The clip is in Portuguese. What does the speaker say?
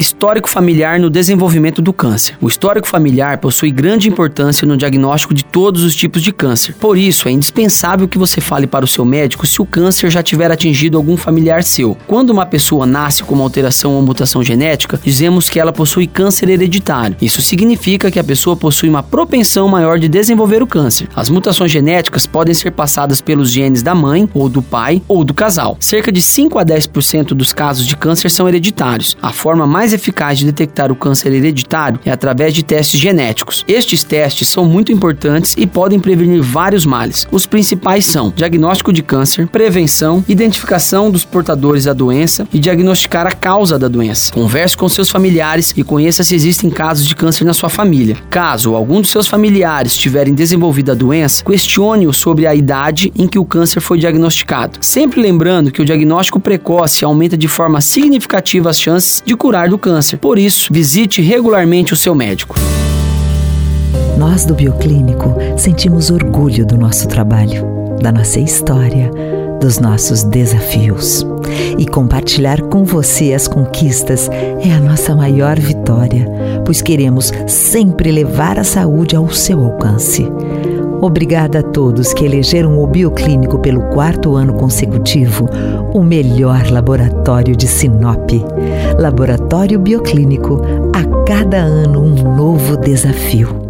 Histórico familiar no desenvolvimento do câncer. O histórico familiar possui grande importância no diagnóstico de todos os tipos de câncer. Por isso, é indispensável que você fale para o seu médico se o câncer já tiver atingido algum familiar seu. Quando uma pessoa nasce com uma alteração ou mutação genética, dizemos que ela possui câncer hereditário. Isso significa que a pessoa possui uma propensão maior de desenvolver o câncer. As mutações genéticas podem ser passadas pelos genes da mãe, ou do pai, ou do casal. Cerca de 5 a 10% dos casos de câncer são hereditários. A forma mais mais eficaz de detectar o câncer hereditário é através de testes genéticos. Estes testes são muito importantes e podem prevenir vários males. Os principais são diagnóstico de câncer, prevenção, identificação dos portadores da doença e diagnosticar a causa da doença. Converse com seus familiares e conheça se existem casos de câncer na sua família. Caso algum dos seus familiares tiverem desenvolvido a doença, questione-o sobre a idade em que o câncer foi diagnosticado. Sempre lembrando que o diagnóstico precoce aumenta de forma significativa as chances de curar do câncer. Por isso, visite regularmente o seu médico. Nós do Bioclínico sentimos orgulho do nosso trabalho, da nossa história, dos nossos desafios. E compartilhar com você as conquistas é a nossa maior vitória, pois queremos sempre levar a saúde ao seu alcance. Obrigada a todos que elegeram o Bioclínico pelo quarto ano consecutivo o melhor laboratório de Sinop. Laboratório Bioclínico, a cada ano um novo desafio.